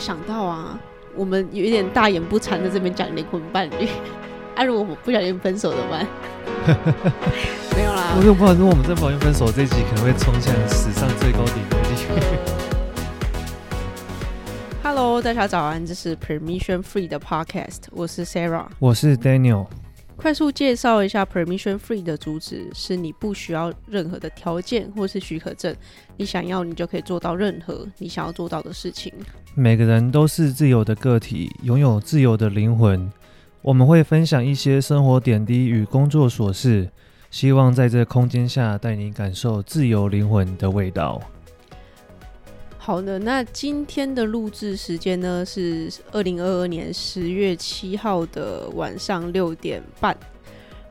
想到啊，我们有一点大言不惭在这边讲灵魂伴侣，啊，如果我不小心分手怎么办？没有啦，我有不好意思，我们真不小心分手这一集可能会冲向史上最高点的地狱。Hello，大家早安，这是 Permission Free 的 Podcast，我是 Sarah，我是 Daniel。快速介绍一下 Permission Free 的主旨：是你不需要任何的条件或是许可证，你想要你就可以做到任何你想要做到的事情。每个人都是自由的个体，拥有自由的灵魂。我们会分享一些生活点滴与工作琐事，希望在这空间下带你感受自由灵魂的味道。好的，那今天的录制时间呢是二零二二年十月七号的晚上六点半。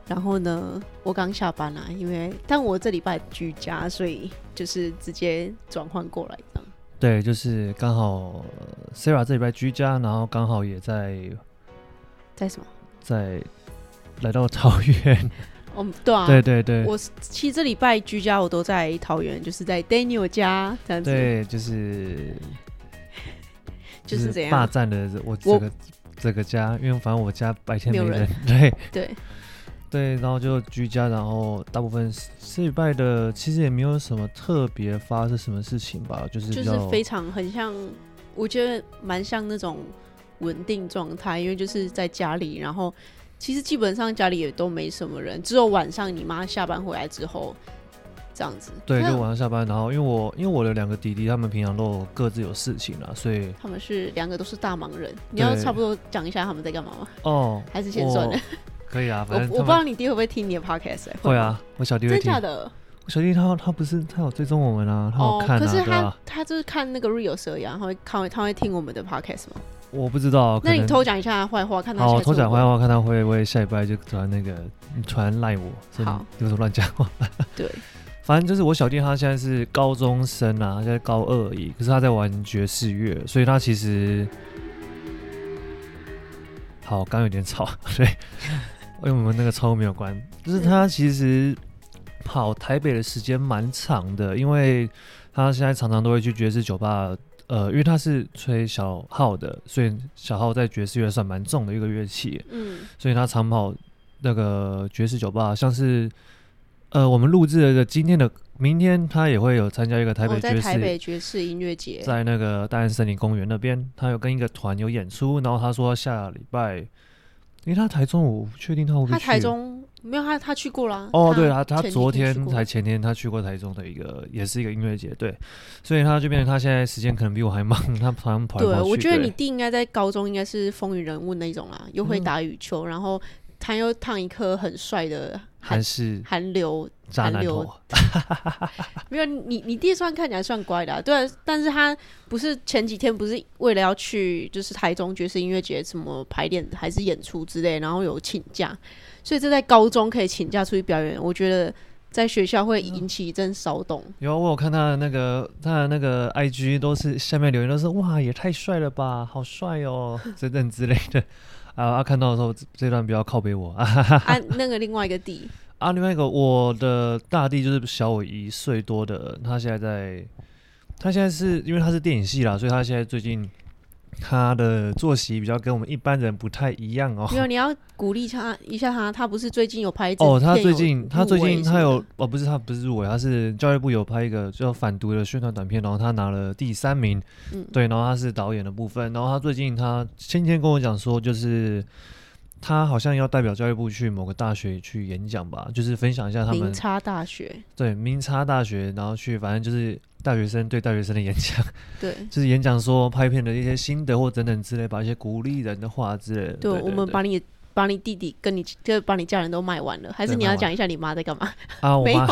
然后呢，我刚下班啦，因为但我这礼拜居家，所以就是直接转换过来这样。对，就是刚好 Sarah 这礼拜居家，然后刚好也在在什么？在来到桃园。哦，对啊，对对对，我其实这礼拜居家，我都在桃园，就是在 Daniel 家这样子。对，就是 就是这样。霸占了我这个这个家，因为反正我家白天没人 对。对。对，然后就居家，然后大部分这礼拜的其实也没有什么特别发生什么事情吧，就是就是非常很像，我觉得蛮像那种稳定状态，因为就是在家里，然后。其实基本上家里也都没什么人，只有晚上你妈下班回来之后这样子。对，就晚上下班，然后因为我因为我的两个弟弟他们平常都各自有事情了，所以他们是两个都是大忙人。你要差不多讲一下他们在干嘛吗？哦，还是先算了。可以啊，反正我我不知道你弟会不会听你的 podcast，欸。会啊，我小弟会听。真的假的？我小弟他他不是他有追踪我们啊，他有看啊，哦，可是他吧他就是看那个 reels 一样，他会看他会听我们的 podcast 吗？我不知道，那你偷讲一下坏话，看他好偷讲坏话，看他会不会下礼拜就突然那个突然赖我，好，有什么乱讲话？对，反正就是我小弟他现在是高中生啊，他现在高二而已，可是他在玩爵士乐，所以他其实好刚有点吵，所以因为我们那个窗户没有关，就是他其实跑台北的时间蛮长的，因为他现在常常都会去爵士酒吧。呃，因为他是吹小号的，所以小号在爵士乐算蛮重的一个乐器。嗯，所以他长跑那个爵士酒吧，像是呃，我们录制的今天的明天，他也会有参加一个台北爵士、哦、台北爵士音乐节，在那个大安森林公园那边，他有跟一个团有演出，然后他说下礼拜，因为他台中，我不确定他会不会去。他台中。没有他，他去过啦。哦，对啊，他昨天才前天他去过台中的一个，也是一个音乐节，对，所以他就变成他现在时间可能比我还忙，他跑来跑去。对，我觉得你弟应该在高中应该是风云人物那种啦，又会打羽球，嗯、然后他又烫一颗很帅的韩式韩流渣男头。没有你，你弟算看起来算乖的，啊，对，但是他不是前几天不是为了要去就是台中爵士音乐节什么排练还是演出之类，然后有请假。所以这在高中可以请假出去表演，我觉得在学校会引起一阵骚动。有，我有看他的那个他的那个 IG，都是下面留言都是哇，也太帅了吧，好帅哦，等等之类的。啊，看到的时候这段比较靠背我啊。啊，那个另外一个弟 啊，另外一个我的大弟就是小我一岁多的，他现在在，他现在是因为他是电影系啦，所以他现在最近。他的作息比较跟我们一般人不太一样哦。没有，你要鼓励他一下他。他不是最近有拍哦，他最近他最近他有哦，不是他不是入围，他是教育部有拍一个叫反毒的宣传短片，然后他拿了第三名。嗯，对，然后他是导演的部分，然后他最近他前天跟我讲说，就是他好像要代表教育部去某个大学去演讲吧，就是分享一下他们。明差大学。对，明差大学，然后去反正就是。大学生对大学生的演讲，对，就是演讲说拍片的一些心得或等等之类，把一些鼓励人的话之类的。对，我们把你把你弟弟跟你就把你家人都卖完了，还是你要讲一下你妈在干嘛？啊，我有，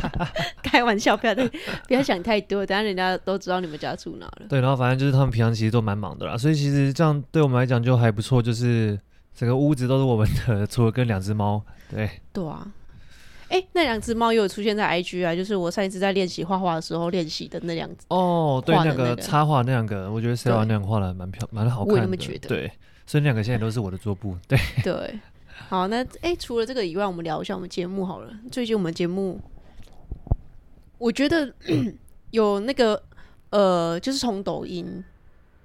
开玩笑，不要不要想太多，等下人家都知道你们家住哪了。对，然后反正就是他们平常其实都蛮忙的啦，所以其实这样对我们来讲就还不错，就是整个屋子都是我们的，除了跟两只猫。对，对啊。哎、欸，那两只猫又有出现在 IG 啊，就是我上一次在练习画画的时候练习的那两只。哦，对，那个插画那两个，我觉得 Sarah 那样画的蛮漂，蛮好看的。我也那么觉得。对，所以那两个现在都是我的桌布。对。对。好，那哎、欸，除了这个以外，我们聊一下我们节目好了。最近我们节目，我觉得 有那个呃，就是从抖音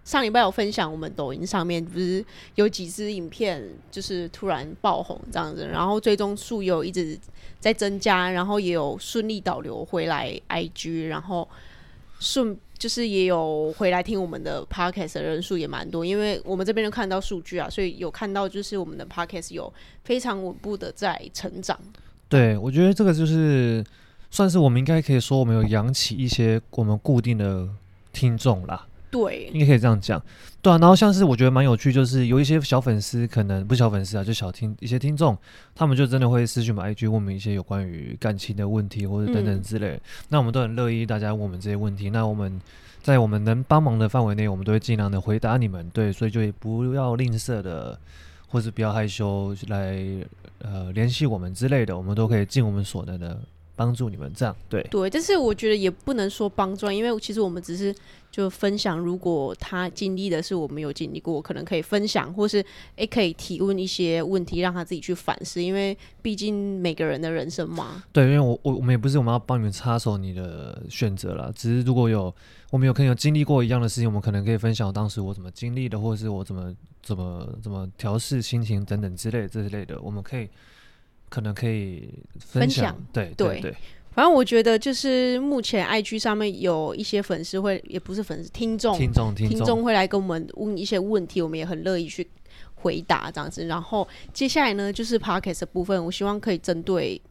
上礼拜有分享，我们抖音上面不是有几支影片，就是突然爆红这样子，然后最终数有一直在增加，然后也有顺利导流回来 IG，然后顺就是也有回来听我们的 Podcast 的人数也蛮多，因为我们这边都看到数据啊，所以有看到就是我们的 Podcast 有非常稳步的在成长。对，我觉得这个就是算是我们应该可以说我们有养起一些我们固定的听众啦。对，应该可以这样讲，对啊。然后像是我觉得蛮有趣，就是有一些小粉丝，可能不是小粉丝啊，就小听一些听众，他们就真的会私讯我们 IG 问我们一些有关于感情的问题，或者等等之类。嗯、那我们都很乐意大家问我们这些问题。那我们在我们能帮忙的范围内，我们都会尽量的回答你们。对，所以就也不要吝啬的，或是不要害羞来呃联系我们之类的，我们都可以尽我们所能的。帮助你们这样对对，但是我觉得也不能说帮助，因为其实我们只是就分享，如果他经历的是我们有经历过，可能可以分享，或是诶可以提问一些问题，让他自己去反思，因为毕竟每个人的人生嘛。对，因为我我我们也不是我们要帮你们插手你的选择啦，只是如果有我们有可能有经历过一样的事情，我们可能可以分享当时我怎么经历的，或者是我怎么怎么怎么调试心情等等之类这之类的，我们可以。可能可以分享，对对对，对，反正我觉得就是目前 IG 上面有一些粉丝会，也不是粉丝，听众听众听众会来跟我们问一些问题，我们也很乐意去回答这样子。然后接下来呢，就是 Podcast 的部分，我希望可以针对。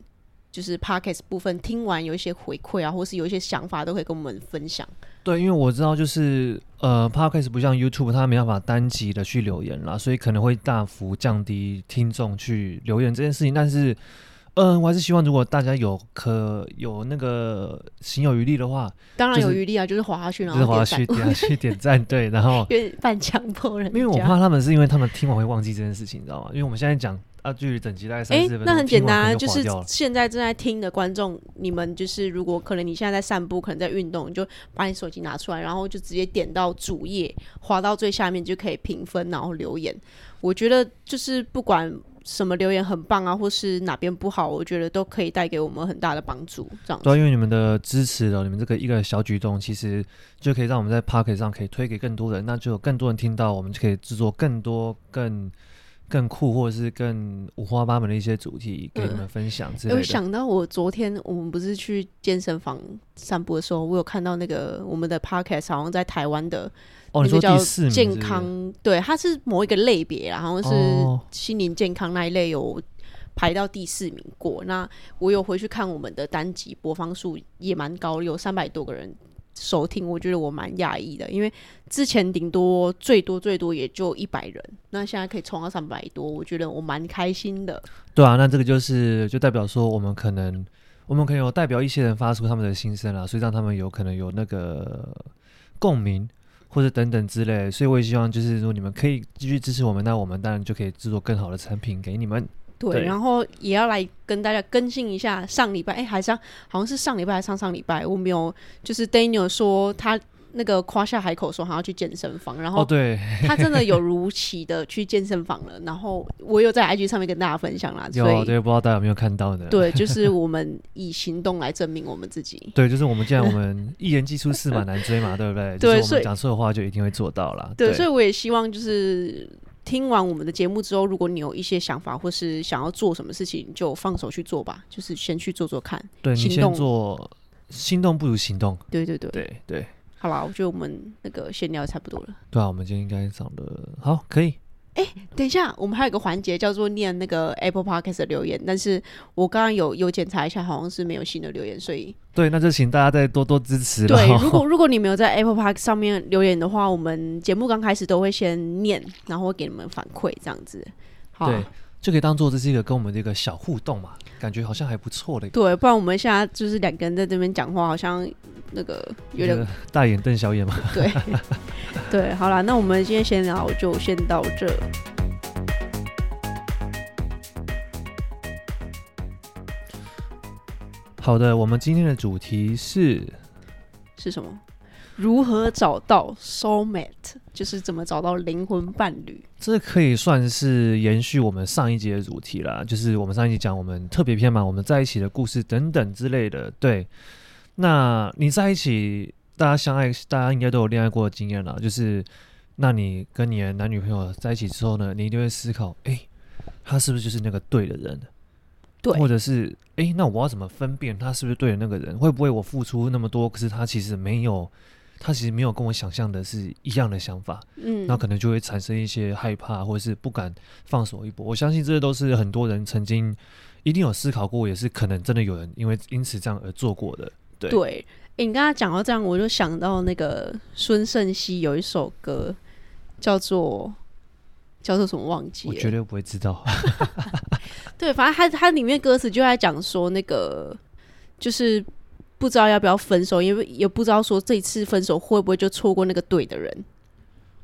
就是 Podcast 部分听完有一些回馈啊，或是有一些想法，都可以跟我们分享。对，因为我知道就是呃，Podcast 不像 YouTube，它没办法单集的去留言啦，所以可能会大幅降低听众去留言这件事情。但是，嗯、呃，我还是希望如果大家有可有那个行有余力的话，当然有余力啊，就是滑下去，然后就是滑下去点下去点赞，对，然后 半强迫人，因为我怕他们是因为他们听完会忘记这件事情，你知道吗？因为我们现在讲。啊，距离等级大概三十分钟。哎，那很简单，就是现在正在听的观众，你们就是如果可能，你现在在散步，可能在运动，你就把你手机拿出来，然后就直接点到主页，滑到最下面就可以评分，然后留言。我觉得就是不管什么留言很棒啊，或是哪边不好，我觉得都可以带给我们很大的帮助。这样子。对，因为你们的支持了，你们这个一个小举动，其实就可以让我们在 Podcast 上可以推给更多人，那就有更多人听到，我们就可以制作更多更。更酷，或者是更五花八门的一些主题给你们分享之类的。想到我昨天我们不是去健身房散步的时候，我有看到那个我们的 podcast 好像在台湾的那个叫健康，哦、是是对，它是某一个类别啦，好像是心灵健康那一类有排到第四名过。哦、那我有回去看我们的单集播放数也蛮高，有三百多个人。收听，我觉得我蛮讶异的，因为之前顶多最多最多也就一百人，那现在可以冲到三百多，我觉得我蛮开心的。对啊，那这个就是就代表说，我们可能我们可能有代表一些人发出他们的心声啦，所以让他们有可能有那个共鸣或者等等之类，所以我也希望就是说你们可以继续支持我们，那我们当然就可以制作更好的产品给你们。对，对，然后也要来跟大家更新一下上礼拜，哎，还是好像是上礼拜还是上上礼拜，我没有，就是 Daniel 说他那个夸下海口说他要去健身房，然后哦对，他真的有如期的去健身房了，然后我有在 IG 上面跟大家分享啦，有，所以对，不知道大家有没有看到呢？对，就是 我们以行动来证明我们自己，对，就是我们既然我们一言既出驷马难追嘛，对不对？对，所以讲错的话就一定会做到了，对，所以我也希望就是。听完我们的节目之后，如果你有一些想法或是想要做什么事情，就放手去做吧，就是先去做做看。对，你先做，心动不如行动。对对对对对。好啦，我觉得我们那个闲聊差不多了。对啊，我们今天应该讲的好，可以。哎、欸，等一下，我们还有一个环节叫做念那个 Apple Podcast 的留言，但是我刚刚有有检查一下，好像是没有新的留言，所以对，那就请大家再多多支持。对，如果如果你没有在 Apple Podcast 上面留言的话，我们节目刚开始都会先念，然后会给你们反馈，这样子。好。对。就可以当做这是一个跟我们这个小互动嘛，感觉好像还不错的。对，不然我们现在就是两个人在这边讲话，好像那个有点大眼瞪小眼嘛。对，对，好了，那我们今天闲聊就先到这。好的，我们今天的主题是是什么？如何找到 soulmate，就是怎么找到灵魂伴侣？这可以算是延续我们上一集的主题啦，就是我们上一集讲我们特别篇嘛，我们在一起的故事等等之类的。对，那你在一起，大家相爱，大家应该都有恋爱过的经验啦，就是那你跟你的男女朋友在一起之后呢，你一定会思考，哎、欸，他是不是就是那个对的人？对，或者是，哎、欸，那我要怎么分辨他是不是对的那个人？会不会我付出那么多，可是他其实没有，他其实没有跟我想象的是一样的想法？嗯，那可能就会产生一些害怕，或者是不敢放手一搏。我相信这些都是很多人曾经一定有思考过，也是可能真的有人因为因此这样而做过的。对，对，你刚刚讲到这样，我就想到那个孙盛熙有一首歌。叫做叫做什么忘记？我绝对不会知道。对，反正他他里面歌词就在讲说，那个就是不知道要不要分手，因为也不知道说这一次分手会不会就错过那个对的人。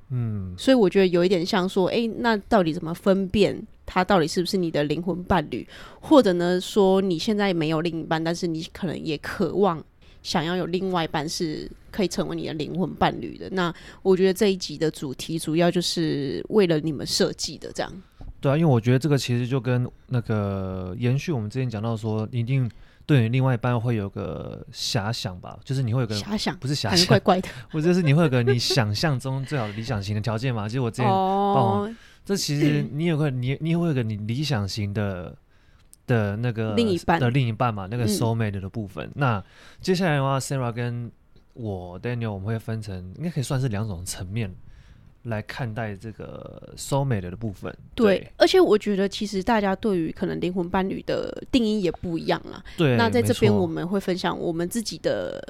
嗯，所以我觉得有一点像说，哎、欸，那到底怎么分辨他到底是不是你的灵魂伴侣？或者呢，说你现在没有另一半，但是你可能也渴望。想要有另外一半是可以成为你的灵魂伴侣的，那我觉得这一集的主题主要就是为了你们设计的，这样。对啊，因为我觉得这个其实就跟那个延续我们之前讲到说，一定对你另外一半会有个遐想吧，就是你会有个遐想，不是遐想，怪怪的，或者是你会有个你想象中最好的理想型的条件嘛？其实我之前哦，这其实你有个你你也会有个你理想型的。的那个另一半的另一半嘛，那个 soul mate 的部分。嗯、那接下来的话，Sarah 跟我 Daniel，我们会分成应该可以算是两种层面来看待这个 soul mate 的部分。对，对，而且我觉得其实大家对于可能灵魂伴侣的定义也不一样啊。对，那在这边我们会分享我们自己的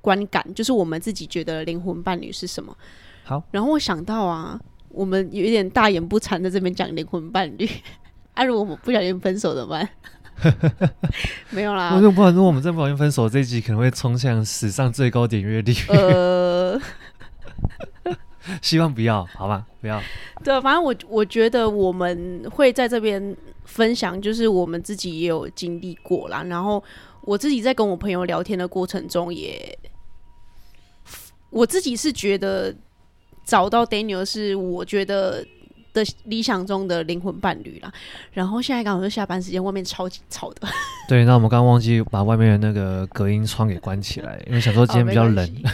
观感，就是我们自己觉得灵魂伴侣是什么。好，然后我想到啊，我们有一点大言不惭在这边讲灵魂伴侣。啊！如果我们不小心分手怎么办？没有啦。我说不然，如果我们真不小心分手，这一集可能会冲向史上最高点阅率。呃，希望不要，好吧？不要。对，反正我我觉得我们会在这边分享，就是我们自己也有经历过啦。然后我自己在跟我朋友聊天的过程中也，也我自己是觉得找到 Daniel 是我觉得。的理想中的灵魂伴侣啦，然后现在刚好是下班时间，外面超级吵的。对，那我们刚刚忘记把外面的那个隔音窗给关起来，因为想说今天比较冷，哦、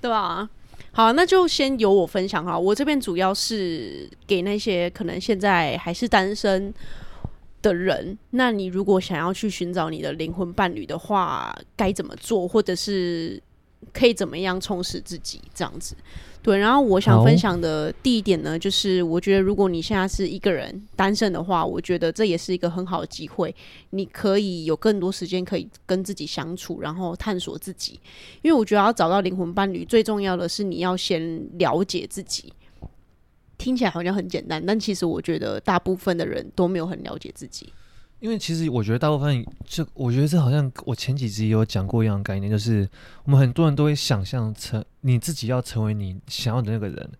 对吧？好，那就先由我分享哈。我这边主要是给那些可能现在还是单身的人，那你如果想要去寻找你的灵魂伴侣的话，该怎么做，或者是可以怎么样充实自己，这样子。对，然后我想分享的第一点呢，就是我觉得如果你现在是一个人单身的话，我觉得这也是一个很好的机会，你可以有更多时间可以跟自己相处，然后探索自己。因为我觉得要找到灵魂伴侣，最重要的是你要先了解自己。听起来好像很简单，但其实我觉得大部分的人都没有很了解自己。因为其实我觉得大部分，这我觉得这好像我前几集也有讲过一样的概念，就是我们很多人都会想象成你自己要成为你想要的那个人，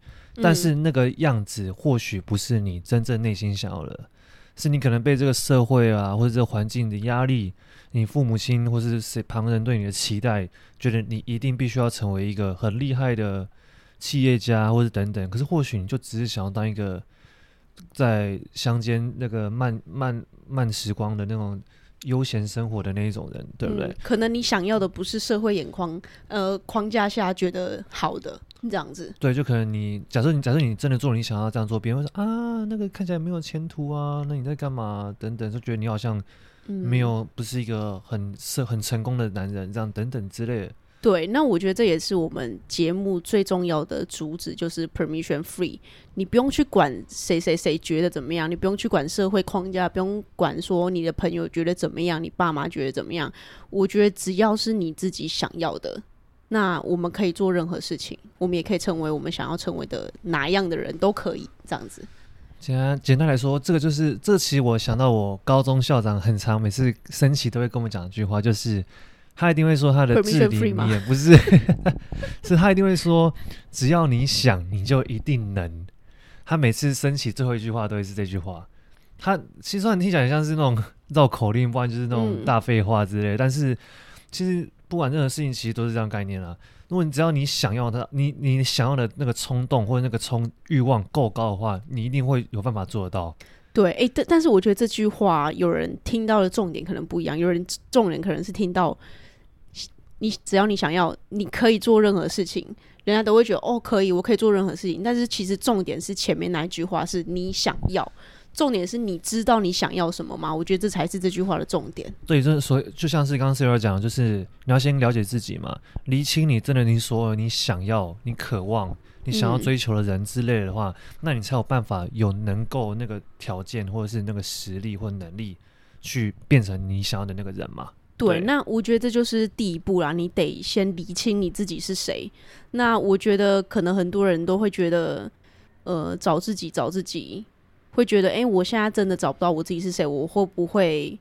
但是那个样子或许不是你真正内心想要的，是你可能被这个社会啊或者这个环境的压力，你父母亲或者是谁旁人对你的期待，觉得你一定必须要成为一个很厉害的企业家或者等等，可是或许你就只是想要当一个。在乡间那个慢慢慢时光的那种悠闲生活的那一种人，对不对？嗯，可能你想要的不是社会眼光呃框架下觉得好的这样子。对，就可能你假设你假设你真的做了你想要这样做，别人会说啊，那个看起来没有前途啊，那你在干嘛？等等，就觉得你好像没有不是一个很是很成功的男人，这样等等之类的。对，那我觉得这也是我们节目最重要的主旨，就是 permission free。你不用去管谁谁谁觉得怎么样，你不用去管社会框架，不用管说你的朋友觉得怎么样，你爸妈觉得怎么样。我觉得只要是你自己想要的，那我们可以做任何事情，我们也可以成为我们想要成为的哪样的人都可以这样子。简单简单来说，这个就是这期我想到我高中校长很长每次升旗都会跟我们讲一句话，就是。他一定会说他的至理名言不是，是他一定会说，只要你想，你就一定能。他每次升起最后一句话都会是这句话。他其实你听起来像是那种 绕口令，不然就是那种大废话之类。嗯、但是其实不管任何事情，其实都是这样概念啊。如果你只要你想要他，你你想要的那个冲动或者那个冲欲望够高的话，你一定会有办法做得到。对，哎，但但是我觉得这句话有人听到的重点可能不一样，有人重点可能是听到。你只要你想要，你可以做任何事情，人家都会觉得哦，可以，我可以做任何事情。但是其实重点是前面那一句话是你想要，重点是你知道你想要什么吗？我觉得这才是这句话的重点。对，这所以就像是刚刚 Sara 讲的，就是你要先了解自己嘛，厘清你真的你所有你想要、你渴望、你想要追求的人之类的话，嗯、那你才有办法有能够那个条件或者是那个实力或能力去变成你想要的那个人嘛。对，那我觉得这就是第一步啦。你得先理清你自己是谁。那我觉得可能很多人都会觉得，呃，找自己，找自己，会觉得，哎，我现在真的找不到我自己是谁，我会不会，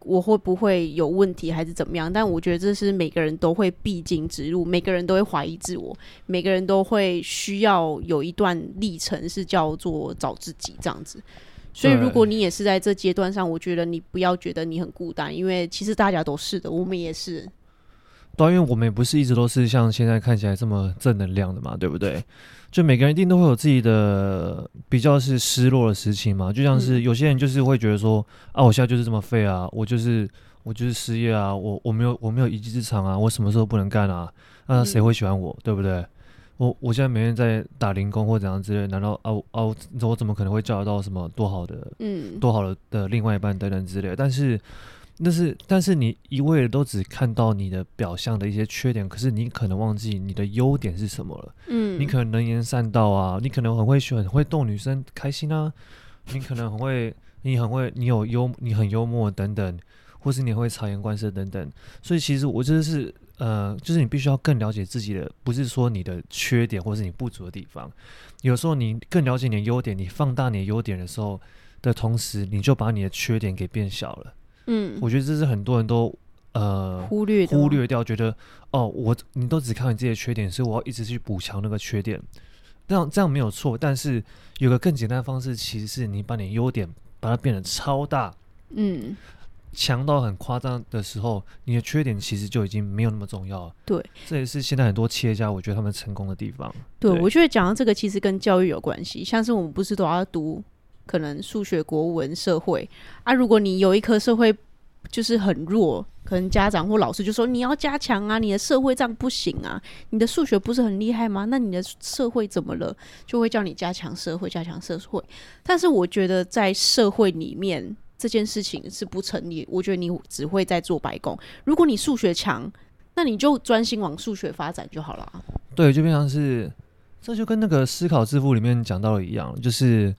我会不会有问题，还是怎么样？但我觉得这是每个人都会必经之路，每个人都会怀疑自我，每个人都会需要有一段历程，是叫做找自己这样子。所以，如果你也是在这阶段上，我觉得你不要觉得你很孤单，因为其实大家都是的，我们也是。对，因为我们也不是一直都是像现在看起来这么正能量的嘛，对不对？就每个人一定都会有自己的比较是失落的事情嘛，就像是有些人就是会觉得说，啊，我现在就是这么废啊，我就是我就是失业啊，我我没有我没有一技之长啊，我什么时候不能干啊？那谁会喜欢我，对不对？我我现在每天在打零工或怎样之类，难道啊啊我怎么可能会交得到什么多好的嗯多好的的另外一半等等之类？但是那是但是你一味的都只看到你的表象的一些缺点，可是你可能忘记你的优点是什么了。嗯，你可能能言善道啊，你可能很会很会逗女生开心啊，你可能很会你很会你有幽你很幽默等等，或是你会察言观色等等。所以其实我就是。呃，就是你必须要更了解自己的，不是说你的缺点或是你不足的地方。有时候你更了解你的优点，你放大你的优点的时候的同时，你就把你的缺点给变小了。嗯，我觉得这是很多人都呃忽略忽略掉，觉得哦，我你都只看你自己的缺点，所以我要一直去补强那个缺点。这样这样没有错，但是有个更简单的方式，其实是你把你优点把它变得超大。嗯。强到很夸张的时候，你的缺点其实就已经没有那么重要了。对，这也是现在很多企业家我觉得他们成功的地方。对，对我觉得讲到这个，其实跟教育有关系。像是我们不是都要读可能数学、国文、社会啊？如果你有一科社会就是很弱，可能家长或老师就说你要加强啊，你的社会这样不行啊，你的数学不是很厉害吗？那你的社会怎么了？就会叫你加强社会，加强社会。但是我觉得在社会里面。这件事情是不成立，我觉得你只会在做白工。如果你数学强，那你就专心往数学发展就好了。对，就变成是，这就跟那个思考致富里面讲到的一样，就是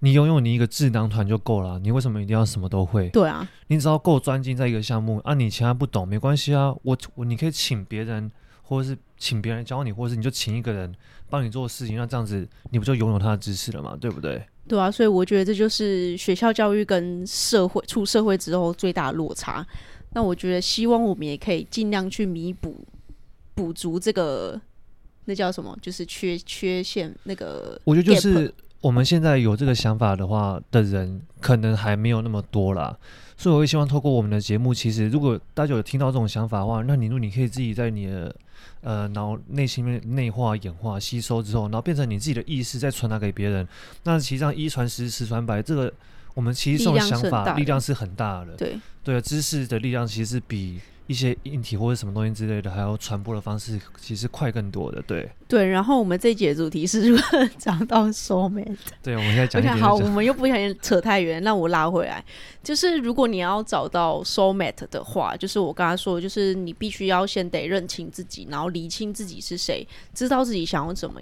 你拥有你一个智囊团就够了。你为什么一定要什么都会？对啊，你只要够专精在一个项目啊，你其他不懂没关系啊。我我你可以请别人，或者是请别人教你，或者是你就请一个人帮你做事情，那这样子你不就拥有他的知识了嘛？对不对？对啊，所以我觉得这就是学校教育跟社会出社会之后最大的落差。那我觉得希望我们也可以尽量去弥补、补足这个那叫什么，就是缺缺陷那个。我觉得就是我们现在有这个想法的话的人，可能还没有那么多啦。所以我会希望透过我们的节目，其实如果大家有听到这种想法的话，那你如果你可以自己在你的。呃，脑内心面内化、演化、吸收之后，然后变成你自己的意识，再传达给别人。那其实上一传十，十传百，这个我们其实这种想法力量是很大的。对对，知识的力量其实是比。一些硬体或者什么东西之类的，还有传播的方式，其实快更多的。对对，然后我们这一节主题是如何找到 soulmate。对，我们现在讲一点。好，我们又不小心扯太远，那我拉回来。就是如果你要找到 soulmate 的话，就是我刚才说，就是你必须要先得认清自己，然后厘清自己是谁，知道自己想要怎么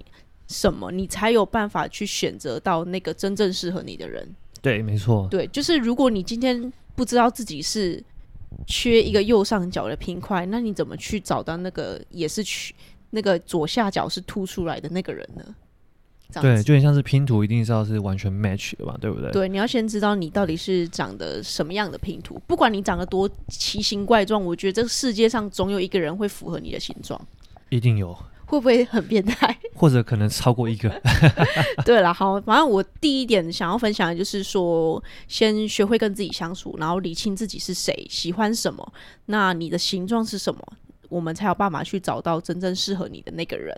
什么，你才有办法去选择到那个真正适合你的人。对，没错。对，就是如果你今天不知道自己是。缺一个右上角的拼块，那你怎么去找到那个也是缺那个左下角是凸出来的那个人呢？对，就很像是拼图，一定是要是完全 match 的嘛，对不对？对，你要先知道你到底是长得什么样的拼图，不管你长得多奇形怪状，我觉得这个世界上总有一个人会符合你的形状，一定有。会不会很变态？或者可能超过一个？对了，好，反正我第一点想要分享的就是说，先学会跟自己相处，然后理清自己是谁，喜欢什么，那你的形状是什么？我们才有办法去找到真正适合你的那个人。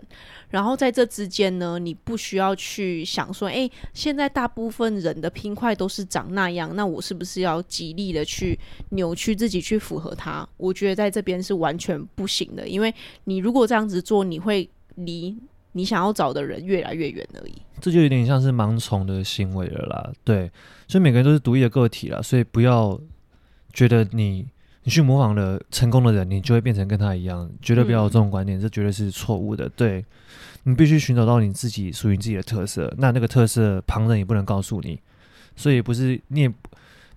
然后在这之间呢，你不需要去想说，诶，现在大部分人的拼块都是长那样，那我是不是要极力的去扭曲自己去符合他？我觉得在这边是完全不行的，因为你如果这样子做，你会离你想要找的人越来越远而已。这就有点像是盲从的行为了啦。对，所以每个人都是独立的个体啦，所以不要觉得你你去模仿了成功的人，你就会变成跟他一样，绝对不要有这种观念，嗯、这绝对是错误的。对，你必须寻找到你自己属于自己的特色，那那个特色旁人也不能告诉你，所以不是你也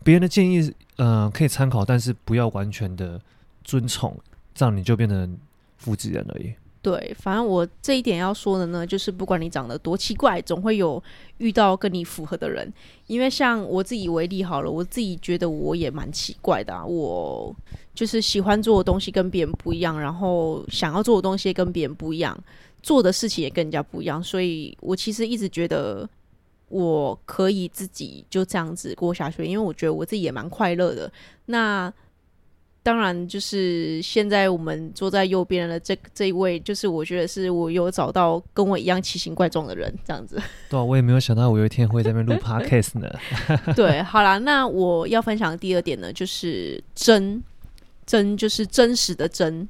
别人的建议，嗯、呃，可以参考，但是不要完全的遵从，这样你就变成复制人而已。对，反正我这一点要说的呢，就是不管你长得多奇怪，总会有遇到跟你符合的人。因为像我自己为例好了，我自己觉得我也蛮奇怪的啊。我就是喜欢做的东西跟别人不一样，然后想要做的东西跟别人不一样，做的事情也跟人家不一样。所以我其实一直觉得我可以自己就这样子过下去，因为我觉得我自己也蛮快乐的。那当然，就是现在我们坐在右边的这这一位，就是我觉得是我有找到跟我一样奇形怪状的人，这样子。对啊，我也没有想到我有一天会在那边录 podcast 呢。对，好啦，那我要分享的第二点呢，就是真真就是真实的真。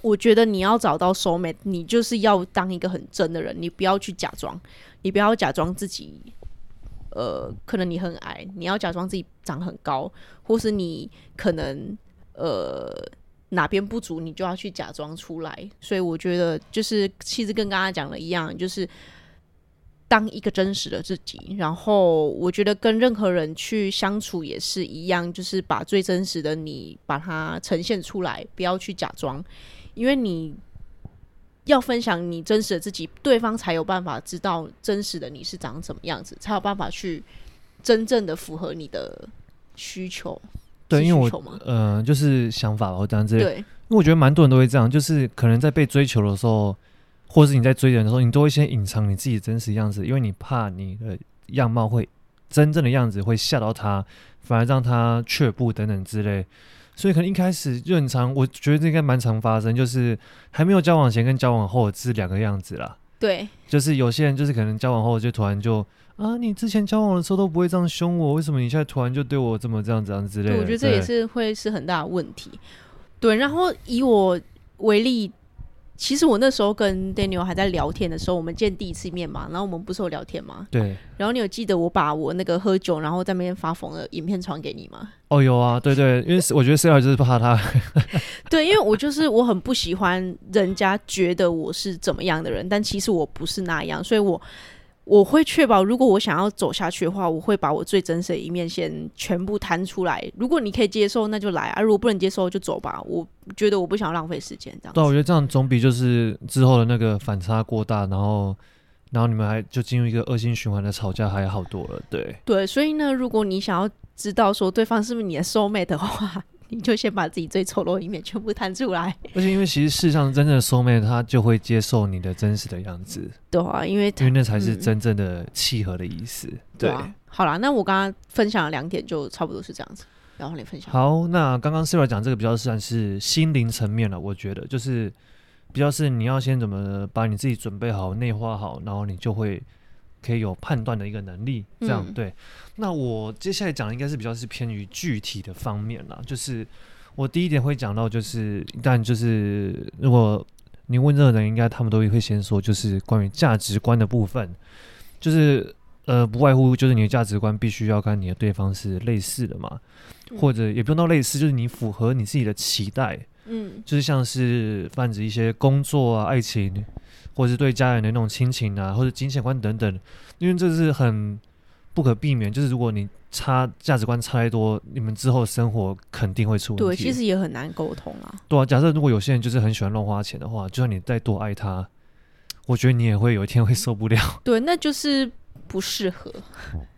我觉得你要找到 soulmate，你就是要当一个很真的人，你不要去假装，你不要假装自己，呃，可能你很矮，你要假装自己长很高，或是你可能。呃，哪边不足，你就要去假装出来。所以我觉得，就是其实跟刚刚讲的一样，就是当一个真实的自己。然后，我觉得跟任何人去相处也是一样，就是把最真实的你把它呈现出来，不要去假装。因为你要分享你真实的自己，对方才有办法知道真实的你是长什么样子，才有办法去真正的符合你的需求。对，因为我呃，就是想法吧，我这样子。对，因为我觉得蛮多人都会这样，就是可能在被追求的时候，或者是你在追人的时候，你都会先隐藏你自己真实样子，因为你怕你的样貌会真正的样子会吓到他，反而让他却步等等之类。所以可能一开始就很常，我觉得这应该蛮常发生，就是还没有交往前跟交往后是两个样子啦。对，就是有些人就是可能交往后就突然就。啊！你之前交往的时候都不会这样凶我，为什么你现在突然就对我这么这样这样之类的？对，我觉得这也是会是很大的问题。对，然后以我为例，其实我那时候跟 Daniel 还在聊天的时候，我们见第一次面嘛，然后我们不是有聊天吗？对。然后你有记得我把我那个喝酒然后在那边发疯的影片传给你吗？哦，有啊，对对，因为我觉得 Sarah 就是怕他。对，因为我就是我很不喜欢人家觉得我是怎么样的人，但其实我不是那样，所以我。我会确保，如果我想要走下去的话，我会把我最真实的一面先全部摊出来。如果你可以接受，那就来啊；如果不能接受，就走吧。我觉得我不想浪费时间，这样。对，我觉得这样总比就是之后的那个反差过大，然后，然后你们还就进入一个恶性循环的吵架，还要好多了。对，对，所以呢，如果你想要知道说对方是不是你的 soul mate 的话，你就先把自己最丑陋的一面全部摊出来，而且因为其实世上真正的 soul mate，他就会接受你的真实的样子。对啊，因为因为那才是真正的契合的意思。嗯、对，对啊，好啦，那我刚刚分享了两点，就差不多是这样子。然后你分享。好，那刚刚 Sarah 讲这个比较算是心灵层面了，我觉得就是比较是你要先怎么把你自己准备好、内化好，然后你就会。可以有判断的一个能力，这样、嗯、对。那我接下来讲的应该是比较是偏于具体的方面啦，就是我第一点会讲到，就是但就是如果你问这个人，应该他们都会先说，就是关于价值观的部分，就是呃不外乎就是你的价值观必须要跟你的对方是类似的嘛，嗯、或者也不用到类似，就是你符合你自己的期待，嗯，就是像是泛指一些工作啊、爱情。或者是对家人的那种亲情啊，或者金钱观等等，因为这是很不可避免。就是如果你差价值观差太多，你们之后生活肯定会出问题。对，其实也很难沟通啊。对啊，假设如果有些人就是很喜欢乱花钱的话，就算你再多爱他，我觉得你也会有一天会受不了。对，那就是不适合。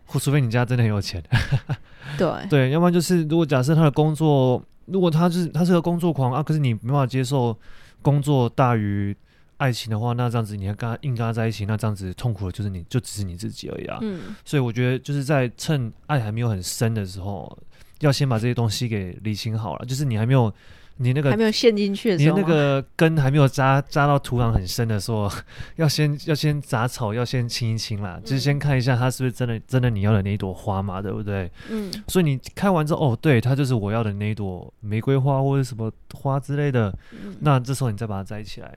或除非你家真的很有钱。对对，要不然就是如果假设他的工作，如果他就是他是个工作狂啊，可是你没办法接受工作大于。爱情的话，那这样子你要跟他硬跟他在一起，那这样子痛苦的就是你就只是你自己而已啊。嗯，所以我觉得就是在趁爱还没有很深的时候，要先把这些东西给理清好了。就是你还没有你那个还没有陷进去的时候，你那个根还没有扎扎到土壤很深的时候，要先要先杂草要先清一清啦。嗯，就是先看一下它是不是真的真的你要的那一朵花嘛，对不对？嗯。所以你看完之后，哦，对，它就是我要的那一朵玫瑰花或者什么花之类的。嗯。那这时候你再把它摘起来。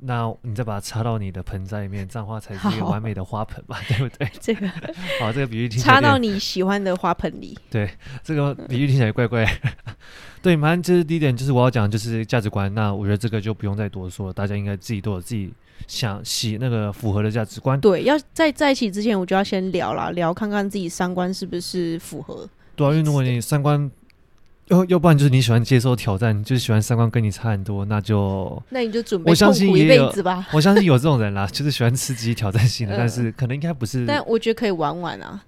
那你再把它插到你的盆栽里面，这样的话才是一个完美的花盆嘛，对不对？这个 好，这个比喻听插到你喜欢的花盆里。对，这个比喻听起来怪怪。对，反正这是第一点，就是我要讲就是价值观。那我觉得这个就不用再多说了，大家应该自己都有自己想喜那个符合的价值观。对，要在在一起之前，我就要先聊啦，聊看看自己三观是不是符合。对啊，因为如果你三观。要要不然就是你喜欢接受挑战，就是喜欢三观跟你差很多，那就那你就准备痛苦一辈子吧。我相信有这种人啦，就是喜欢刺激挑战性的，呃、但是可能应该不是。但我觉得可以玩玩啊，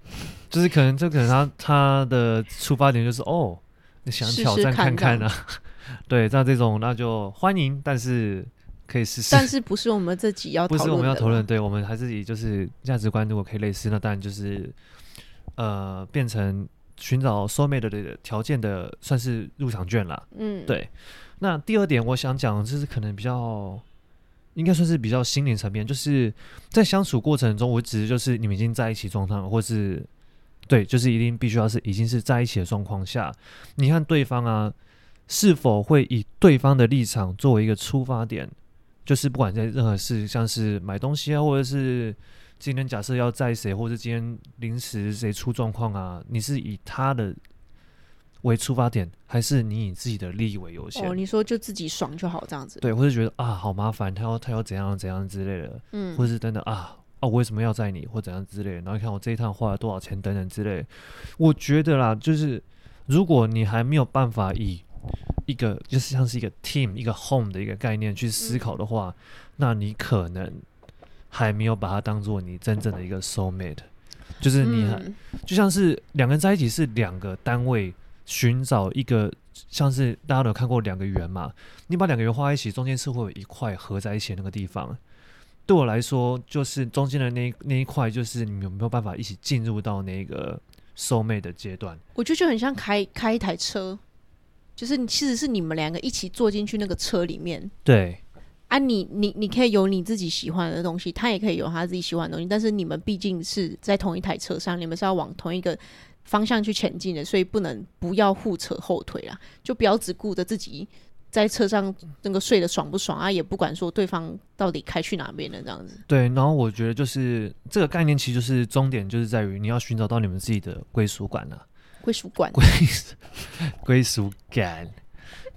就是可能这可能他他的出发点就是哦，你想挑战看看啊，对，像这种那就欢迎，但是可以试试。但是不是我们自己要的，不是我们要讨论，对我们还是以就是价值观如果可以类似，那当然就是呃变成。寻找 soulmate 的条件的算是入场券啦。嗯，对。那第二点，我想讲就是可能比较，应该算是比较心灵层面，就是在相处过程中，我指的就是你们已经在一起状态，或是对，就是一定必须要是已经是在一起的状况下，你看对方啊，是否会以对方的立场作为一个出发点，就是不管在任何事，像是买东西啊，或者是。今天假设要载谁，或者今天临时谁出状况啊？你是以他的为出发点，还是你以自己的利益为优先？哦，你说就自己爽就好这样子。对，或者觉得啊，好麻烦，他要他要怎样怎样之类的，嗯，或者是等等啊啊，我为什么要载你，或怎样之类的。然后你看我这一趟花了多少钱，等等之类的。我觉得啦，就是如果你还没有办法以一个就是像是一个 team 一个 home 的一个概念去思考的话，嗯，那你可能。还没有把它当做你真正的一个 soul mate，就是你还、嗯、就像是两个人在一起是两个单位寻找一个，像是大家都有看过两个圆嘛，你把两个圆画在一起，中间是会有一块合在一起的那个地方。对我来说，就是中间的那那一块，就是你有没有办法一起进入到那个 soul mate 的阶段？我觉得就很像开开一台车，就是其实是你们两个一起坐进去那个车里面。对。啊你，你你你可以有你自己喜欢的东西，他也可以有他自己喜欢的东西，但是你们毕竟是在同一台车上，你们是要往同一个方向去前进的，所以不能不要互扯后腿啦，就不要只顾着自己在车上那个睡得爽不爽啊，也不管说对方到底开去哪边了这样子。对，然后我觉得就是这个概念，其实就是终点就是在于你要寻找到你们自己的归属感了。归属感，归归属感。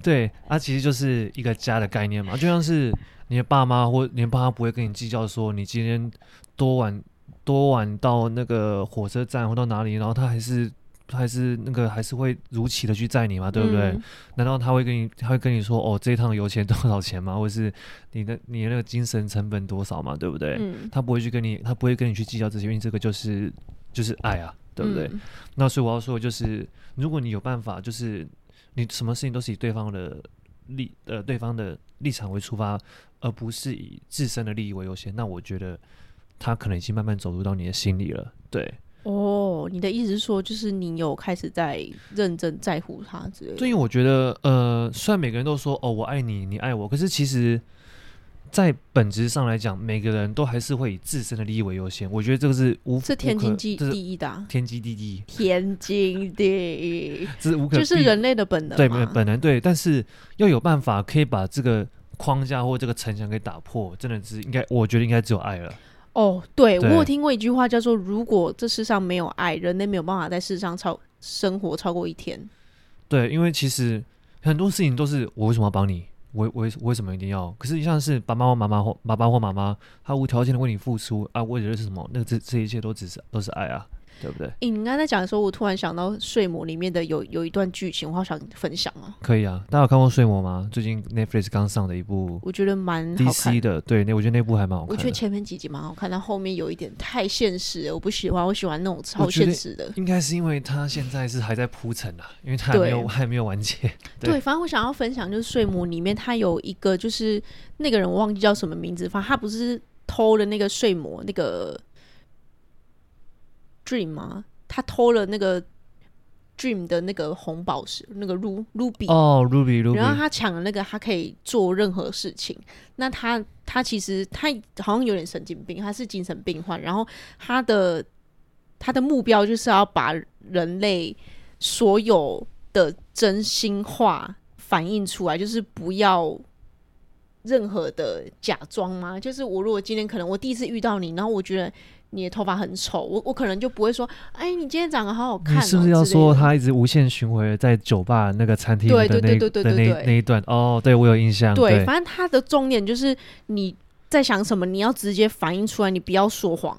对，它、啊、其实就是一个家的概念嘛，就像是你的爸妈或你的爸妈不会跟你计较说你今天多晚多晚到那个火车站或到哪里，然后他还是还是那个还是会如期的去载你嘛，对不对？嗯、难道他会跟你他会跟你说哦，这一趟油钱多少钱吗？或者是你的你的那个精神成本多少嘛，对不对？嗯、他不会去跟你他不会跟你去计较这些，因为这个就是就是爱啊，对不对？嗯、那所以我要说的就是，如果你有办法就是。你什么事情都是以对方的立呃对方的立场为出发，而不是以自身的利益为优先。那我觉得他可能已经慢慢走入到你的心里了。对，哦，你的意思是说，就是你有开始在认真在乎他之类的？所以我觉得，呃，虽然每个人都说哦我爱你，你爱我，可是其实。在本质上来讲，每个人都还是会以自身的利益为优先。我觉得这个是无是天经地义的，天经地义，天经地义，这是无可就是人类的本能。对，本能对，但是要有办法可以把这个框架或这个城墙给打破，真的是应该，我觉得应该只有爱了。哦，对，对我有听过一句话叫做：“如果这世上没有爱，人类没有办法在世上超生活超过一天。”对，因为其实很多事情都是我为什么要帮你？我我为什么一定要？可是像是爸爸或妈妈或爸爸或妈妈，他无条件的为你付出啊，我觉得是什么？那这这一切都只是都是爱啊。对不对？欸、你刚才在讲的时候，我突然想到《睡魔》里面的有有一段剧情，我好想分享啊。可以啊，大家有看过《睡魔》吗？最近 Netflix 刚上的一部，我觉得蛮 DC 的。对，那我觉得那部还蛮好看。我觉得前面几集蛮好看，但后面有一点太现实了，我不喜欢。我喜欢那种超现实的。应该是因为他现在是还在铺陈啊，因为他还没有还没有完结。对，对，反正我想要分享就是《睡魔》里面，他有一个就是那个人，我忘记叫什么名字，反正他不是偷了那个睡魔那个 Dream 吗？他偷了那个 Dream 的那个红宝石，那个 Ruby 哦，Ruby，Ruby，然后他抢了那个，他可以做任何事情。那他他其实他好像有点神经病，他是精神病患。然后他的他的目标就是要把人类所有的真心话反映出来，就是不要任何的假装吗？就是我如果今天可能我第一次遇到你，然后我觉得你的头发很丑，我我可能就不会说，哎，你今天长得好好看是不是要说他一直无限循环在酒吧那个餐厅的那对对对对对那那一段？哦，对我有印象。对，对反正他的重点就是你在想什么，你要直接反映出来，你不要说谎。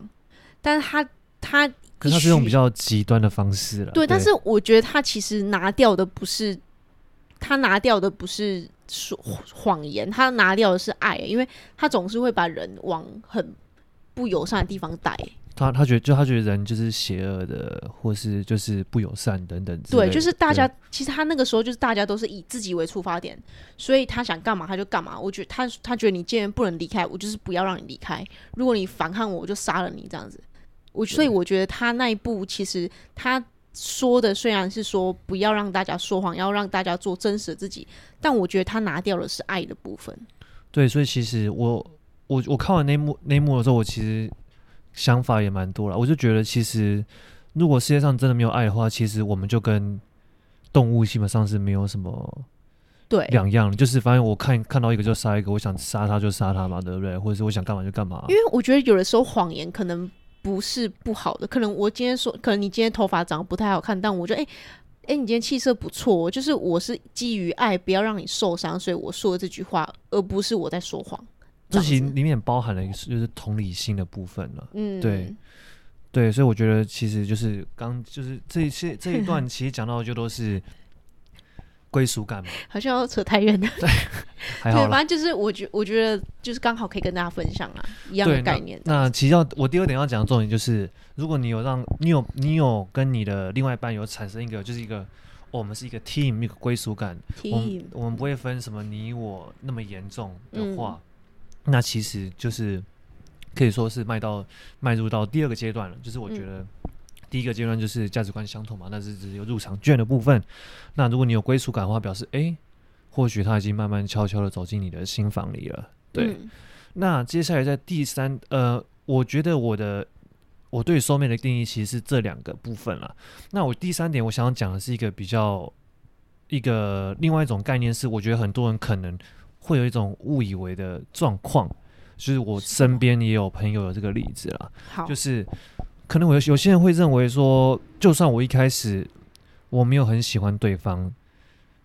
但是他他可是他是用比较极端的方式了。对，对，但是我觉得他其实拿掉的不是他拿掉的不是。说谎言，他拿掉的是爱，因为他总是会把人往很不友善的地方待。他他觉得，就他觉得人就是邪恶的，或是就是不友善等等。对，就是大家其实他那个时候就是大家都是以自己为出发点，所以他想干嘛他就干嘛。我觉得他他觉得你既然不能离开，我就是不要让你离开。如果你反抗我，我就杀了你这样子。我所以我觉得他那一步其实他。说的虽然是说不要让大家说谎，要让大家做真实的自己，但我觉得他拿掉的是爱的部分。对，所以其实我我我看完那幕那幕的时候，我其实想法也蛮多了。我就觉得，其实如果世界上真的没有爱的话，其实我们就跟动物基本上是没有什么对两样，就是反正我看看到一个就杀一个，我想杀他就杀他嘛，对不对？或者是我想干嘛就干嘛。因为我觉得有的时候谎言可能。不是不好的，可能我今天说，可能你今天头发长得不太好看，但我觉得，哎、欸，哎、欸，你今天气色不错，就是我是基于爱，不要让你受伤，所以我说的这句话，而不是我在说谎。这其实里面包含了一个就是同理心的部分了，嗯，对，对，所以我觉得其实就是刚就是这一些这一段 其实讲到的就都是。归属感嘛，好像要扯太远了。对，还好。对，反正就是我觉，我觉得就是刚好可以跟大家分享啊，一样的概念。那，那其实要我第二点要讲的重点就是，如果你有让你有你有跟你的另外一半有产生一个，就是一个、哦、我们是一个 team，一个归属感。team，我们，我们不会分什么你我那么严重的话，嗯、那其实就是可以说是迈到迈入到第二个阶段了。就是我觉得。嗯第一个阶段就是价值观相同嘛，那是只有入场券的部分。那如果你有归属感的话，表示哎、欸，或许他已经慢慢悄悄的走进你的心房里了。对，嗯、那接下来在第三，呃，我觉得我的我对 soulmate 的定义其实是这两个部分了。那我第三点我想要讲的是一个比较一个另外一种概念，是我觉得很多人可能会有一种误以为的状况，就是我身边也有朋友有这个例子了，好，就是。可能我有有些人会认为说，就算我一开始我没有很喜欢对方，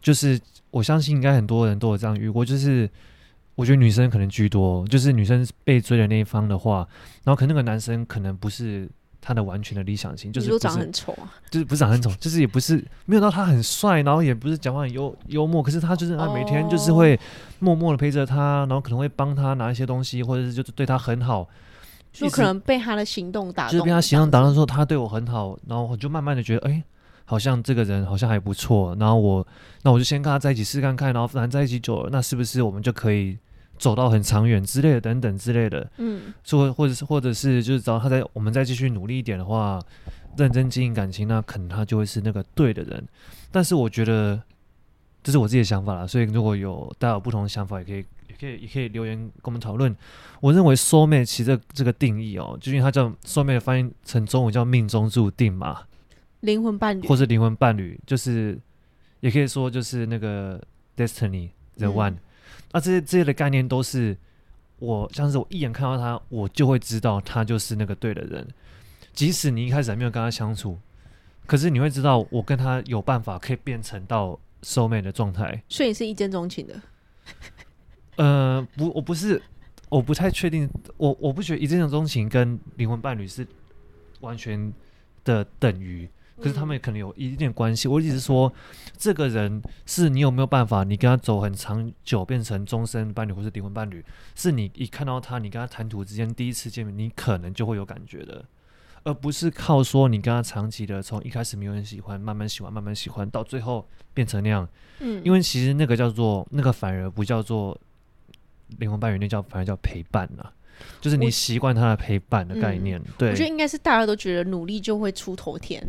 就是我相信应该很多人都有这样遇过，就是我觉得女生可能居多，就是女生被追的那一方的话，然后可能那个男生可能不是他的完全的理想型，就是不是长很丑啊，就是不是长很丑，就是也不是没有到他很帅，然后也不是讲话很幽幽默，可是他就是他每天就是会默默的陪着他，然后可能会帮他拿一些东西，或者是就是对他很好。就可能被他的行动打动，就是被他行动打动之后他对我很好，然后我就慢慢的觉得，哎、欸，好像这个人好像还不错，然后我，那我就先跟他在一起试看看，然后反正在一起久了，那是不是我们就可以走到很长远之类的，等等之类的，嗯，说或者是或者是就是只要他在我们再继续努力一点的话，认真经营感情，那可能他就会是那个对的人。但是我觉得这是我自己的想法啦，所以如果有大家有不同的想法，也可以也。可以也可以留言跟我们讨论。我认为 soulmate 其实这这个定义哦，就因为它叫 soulmate 翻译成中文叫命中注定嘛，灵魂伴侣，或是灵魂伴侣，就是也可以说就是那个 destiny the one。嗯啊、这些这些的概念都是我像是我一眼看到他，我就会知道他就是那个对的人。即使你一开始还没有跟他相处，可是你会知道我跟他有办法可以变成到 soulmate 的状态。所以你是一见钟情的。呃，不，我不是，我不太确定，我我不觉得一见钟情跟灵魂伴侣是完全的等于，可是他们也可能有一点关系。我意思是说，这个人是你有没有办法，你跟他走很长久，变成终身伴侣或是灵魂伴侣，是你一看到他，你跟他谈吐之间第一次见面，你可能就会有感觉的，而不是靠说你跟他长期的从一开始没有人喜欢，慢慢喜欢，慢慢喜欢，到最后变成那样。嗯，因为其实那个叫做那个反而不叫做。灵魂伴侣那叫反而叫陪伴呐、啊，就是你习惯他的陪伴的概念。嗯、对，我觉得应该是大家都觉得努力就会出头天。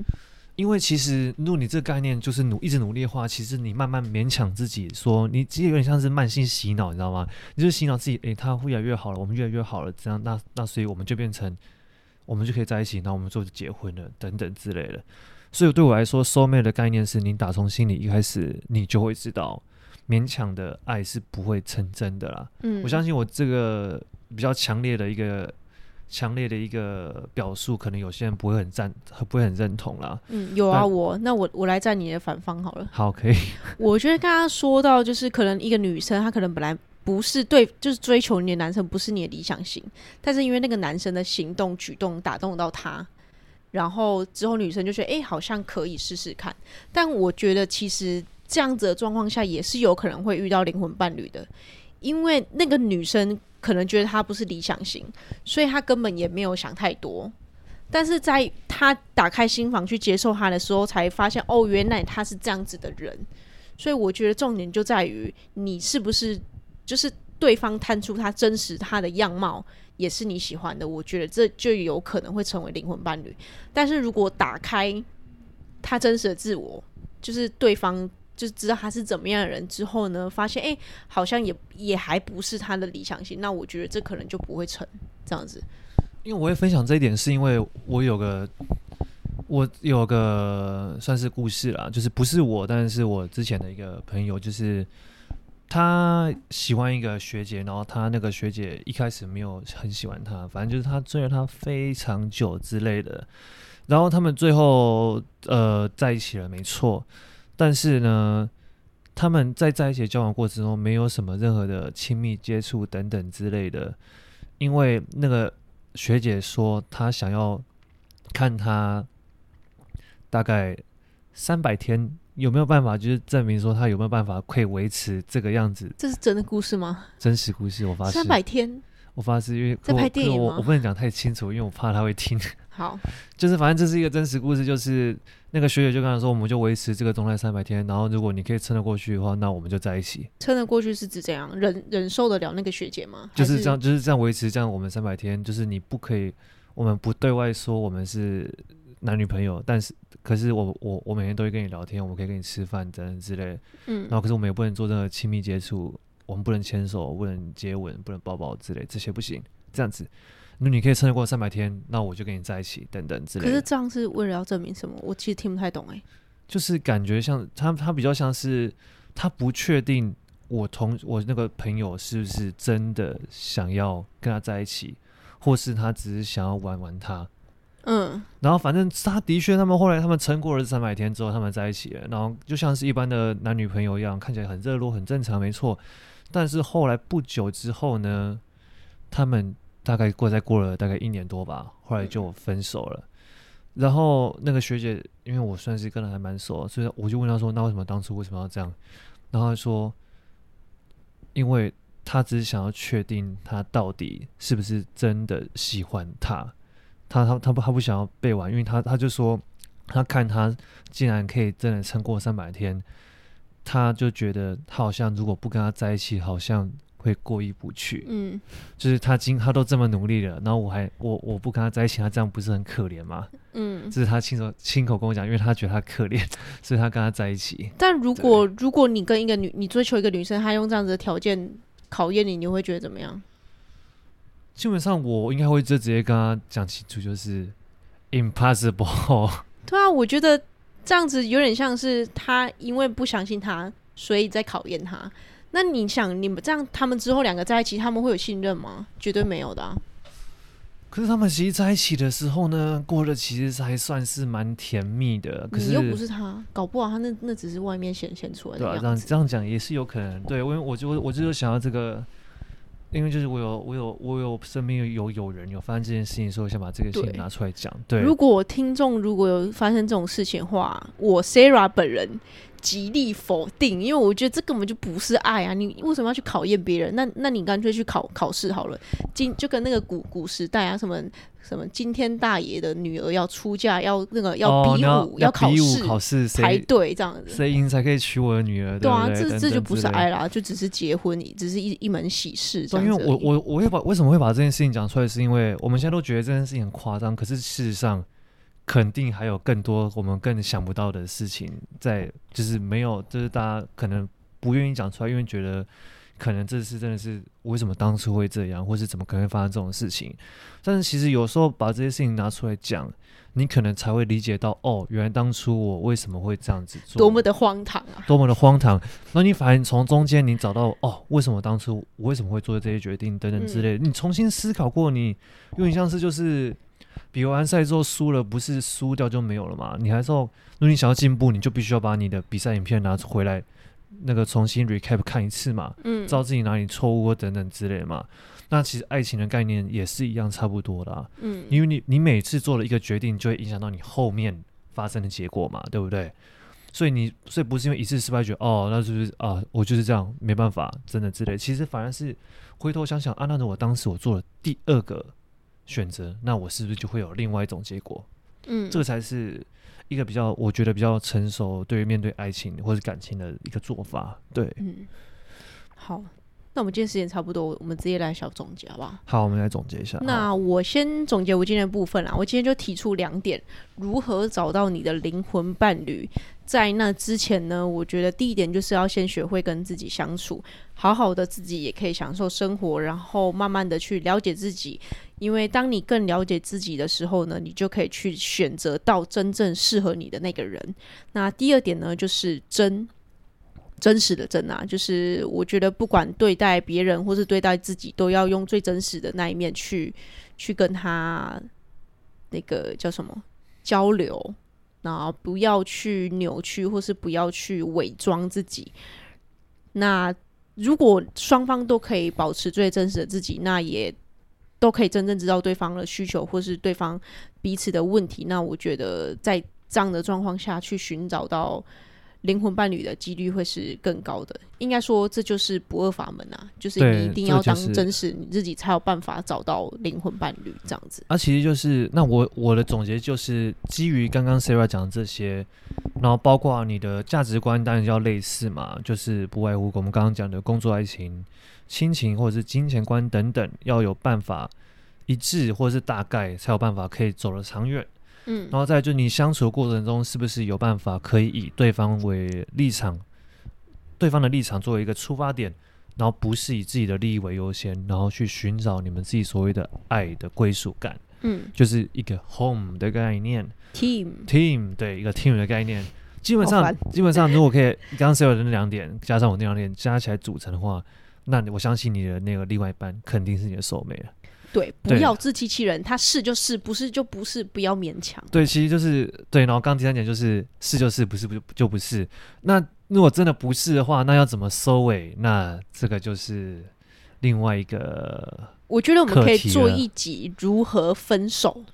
因为其实如果你这个概念就是努一直努力的话，其实你慢慢勉强自己说，你其实有点像是慢性洗脑，你知道吗？你就洗脑自己，诶、他会越来越好了，我们越来越好了，这样那那所以我们就变成我们就可以在一起，然后我们就结婚了等等之类的。所以对我来说，soulmate 的概念是你打从心里一开始你就会知道。勉强的爱是不会成真的啦。嗯，我相信我这个比较强烈的一个强烈的一个表述，可能有些人不会很赞，不会很认同啦。嗯，有啊，我那我我来站你的反方好了。好，可以。我觉得刚刚说到，就是可能一个女生，她可能本来不是对，就是追求你的男生不是你的理想型，但是因为那个男生的行动举动打动到她。然后之后女生就觉得，哎，好像可以试试看。但我觉得其实这样子的状况下，也是有可能会遇到灵魂伴侣的，因为那个女生可能觉得她不是理想型，所以她根本也没有想太多。但是在她打开心房去接受他的时候，才发现，哦，原来他是这样子的人。所以我觉得重点就在于你是不是就是对方探出他真实他的样貌。也是你喜欢的，我觉得这就有可能会成为灵魂伴侣。但是如果打开他真实的自我，就是对方就知道他是怎么样的人之后呢，发现哎、好像也也还不是他的理想型，那我觉得这可能就不会成这样子。因为我会分享这一点，是因为我有个我有个算是故事啦，就是不是我，但是我之前的一个朋友，就是。他喜欢一个学姐，然后他那个学姐一开始没有很喜欢他，反正就是他追了他非常久之类的，然后他们最后呃在一起了，没错。但是呢，他们在在一起交往过程中没有什么任何的亲密接触等等之类的，因为那个学姐说她想要看他大概三百天。有没有办法，就是证明说他有没有办法可以维持这个样子？这是真的故事吗？真实故事，我发誓。三百天，我发誓，因为在拍电影我我不能讲太清楚，因为我怕他会听。好，就是反正这是一个真实故事，就是那个学姐就跟他说，我们就维持这个状态三百天，然后如果你可以撑得过去的话，那我们就在一起。撑得过去是指怎样？忍忍受得了那个学姐吗？就是这样，就是这样维持这样我们三百天，就是你不可以，我们不对外说我们是。男女朋友，但是可是我我我每天都会跟你聊天，我们可以跟你吃饭等等之类，嗯，然后可是我们也不能做任何亲密接触，我们不能牵手，不能接吻，不能抱抱之类，这些不行。这样子，那你可以撑得过三百天，那我就跟你在一起，等等之类。可是这样是为了要证明什么？我其实听不太懂哎、欸。就是感觉像他，他比较像是他不确定我同我那个朋友是不是真的想要跟他在一起，或是他只是想要玩玩他。嗯，然后反正他的确，他们后来他们撑过了三百天之后，他们在一起了，然后就像是一般的男女朋友一样，看起来很热络，很正常，没错。但是后来不久之后呢，他们大概过再过了大概一年多吧，后来就分手了。然后那个学姐，因为我算是跟她还蛮熟，所以我就问她说：“那为什么当初为什么要这样？”然后她说：“因为她只是想要确定他到底是不是真的喜欢他。”她她她不她不想要背完，因为她她就说，她看他竟然可以真的撑过三百天，他就觉得他好像如果不跟他在一起，好像会过意不去。嗯，就是他今他都这么努力了，然后我还我我不跟他在一起，他这样不是很可怜吗？嗯，这是他亲手亲口跟我讲，因为他觉得他可怜，所以他跟他在一起。但如果如果你跟一个女你追求一个女生，她用这样子的条件考验你，你会觉得怎么样？基本上我应该会就直接跟他讲清楚，就是 impossible。对啊，我觉得这样子有点像是他因为不相信他，所以在考验他。那你想，你们这样，他们之后两个在一起，他们会有信任吗？绝对没有的啊。可是他们其实在一起的时候呢，过得其实还算是蛮甜蜜的。可是你又不是他，搞不好他那那只是外面显现出来的。对啊，这样这样讲也是有可能。对，因为我就我就想要这个。因为就是我有我有我有身边有有人有发生这件事情，所以我想把这个事情拿出来讲。对，如果听众如果有发生这种事情的话，我 Sarah 本人。极力否定，因为我觉得这根本就不是爱啊！你为什么要去考验别人？那那你干脆去考考试好了。今就跟那个古古时代啊，什么什么今天大爷的女儿要出嫁，要那个要比武，哦、要考试，考试排队这样子，谁赢才可以娶我的女儿？对啊，对对这这就不是爱啦，就只是结婚，只是一一门喜事。对，因为我我我会把为什么会把这件事情讲出来，是因为我们现在都觉得这件事情很夸张，可是事实上。肯定还有更多我们更想不到的事情在，就是没有，就是大家可能不愿意讲出来，因为觉得可能这次真的是为什么当初会这样，或是怎么可能会发生这种事情。但是其实有时候把这些事情拿出来讲，你可能才会理解到，哦，原来当初我为什么会这样子做，多么的荒唐啊，多么的荒唐。那你反而从中间你找到，哦，为什么当初我为什么会做这些决定等等之类的，嗯、你重新思考过你，你有点像是就是比完赛之后输了，不是输掉就没有了嘛？你还是要，如果你想要进步，你就必须要把你的比赛影片拿回来。那个重新 recap 看一次嘛，嗯，知道自己哪里错误或等等之类的嘛。那其实爱情的概念也是一样，差不多的，啊，嗯，因为你你每次做了一个决定，就会影响到你后面发生的结果嘛，对不对？所以你所以不是因为一次失败觉得哦，那是不是啊？我就是这样，没办法，真的之类。其实反而是回头想想啊，那如果当时我做了第二个选择，那我是不是就会有另外一种结果？嗯，这个才是。一个比较，我觉得比较成熟，对于面对爱情或者感情的一个做法，对，嗯，好，那我们今天时间差不多，我们直接来小总结好不好？好，我们来总结一下。那我先总结我今天的部分啦，我今天就提出两点，如何找到你的灵魂伴侣。在那之前呢，我觉得第一点就是要先学会跟自己相处，好好的自己也可以享受生活，然后慢慢的去了解自己。因为当你更了解自己的时候呢，你就可以去选择到真正适合你的那个人。那第二点呢，就是真真实的真啊，就是我觉得不管对待别人或是对待自己，都要用最真实的那一面去去跟他那个叫什么交流。那不要去扭曲，或是不要去伪装自己。那如果双方都可以保持最真实的自己，那也都可以真正知道对方的需求，或是对方彼此的问题。那我觉得在这样的状况下去寻找到。灵魂伴侣的几率会是更高的，应该说这就是不二法门啊，就是你一定要当真实你自己，才有办法找到灵魂伴侣这样子。啊，其实就是那我我的总结就是基于刚刚 Sarah 讲的这些，然后包括你的价值观当然要类似嘛，就是不外乎我们刚刚讲的工作、爱情、亲情或者是金钱观等等，要有办法一致或者是大概才有办法可以走得长远。嗯，然后再就你相处的过程中，是不是有办法可以以对方为立场，对方的立场作为一个出发点，然后不是以自己的利益为优先，然后去寻找你们自己所谓的爱的归属感。嗯，就是一个 home 的概念，team team 对一个 team 的概念。基本上基本上如果可以刚刚所有的那两点加上我那两点加起来组成的话，那我相信你的那个另外一半肯定是你的 soul mate 了。对，不要自欺欺人，他是就是，不是就不是，不要勉强。对，其实就是对。然后刚刚第三点就是是就是，不是不就就不是。那如果真的不是的话，那要怎么收尾？那这个就是另外一个。我觉得我们可以做一集如何分手。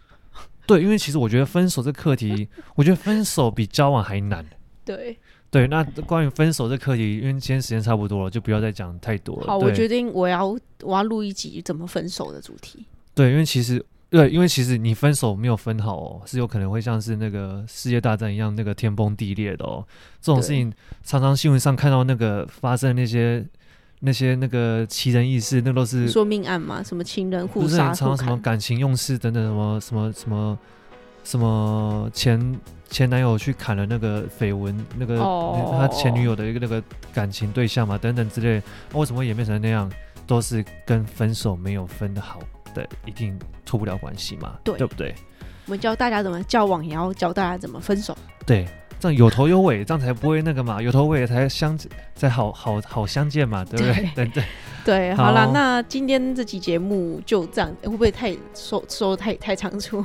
对，因为其实我觉得分手这课题，我觉得分手比交往还难。对。对，那关于分手这课题，因为今天时间差不多了，就不要再讲太多了。好，我决定我要我要录一集怎么分手的主题。对，因为其实对，因为其实你分手没有分好哦，是有可能会像是那个世界大战一样，那个天崩地裂的哦。这种事情常常新闻上看到那个发生的那些那些那个奇人异事，那都是说命案嘛，什么情人互杀、常常什么感情用事等等，什么什么什么。什么前前男友去砍了那个绯闻，那个、oh. 他前女友的一个那个感情对象嘛，等等之类，为什么会演变成那样？都是跟分手没有分的好的，一定脱不了关系嘛，对，对不对？我们教大家怎么交往，也要教大家怎么分手。对，这样有头有尾，这样才不会那个嘛，有头有尾才相才好好好相见嘛，对不对？对 对对，对，好了，那今天这期节目就这样，会不会太说说太太长处？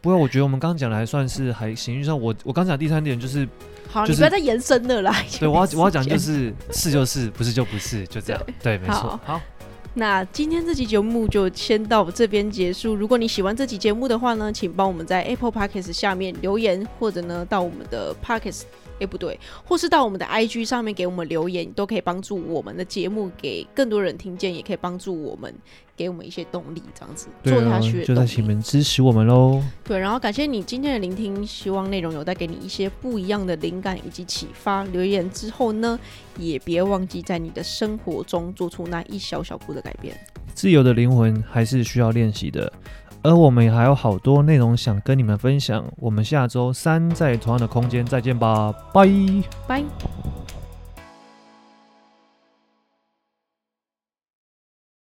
不过我觉得我们刚刚讲的还算是还行，就像我我刚讲第三点就是，好，就是、你不要再延伸了啦。对，我要我要讲就是是就是，不是就不是，就这样。对，对没错。好，好，那今天这期节目就先到这边结束。如果你喜欢这期节目的话呢，请帮我们在 Apple Podcast 下面留言，或者呢到我们的 Podcast。哎，不对，或是到我们的 IG 上面给我们留言，都可以帮助我们的节目给更多人听见，也可以帮助我们给我们一些动力，这样子、啊、做下去就在请你们支持我们喽。对，然后感谢你今天的聆听，希望内容有带给你一些不一样的灵感以及启发。留言之后呢，也别忘记在你的生活中做出那一小小步的改变。自由的灵魂还是需要练习的。而我们也还有好多内容想跟你们分享，我们下周三在同样的空间再见吧，拜拜。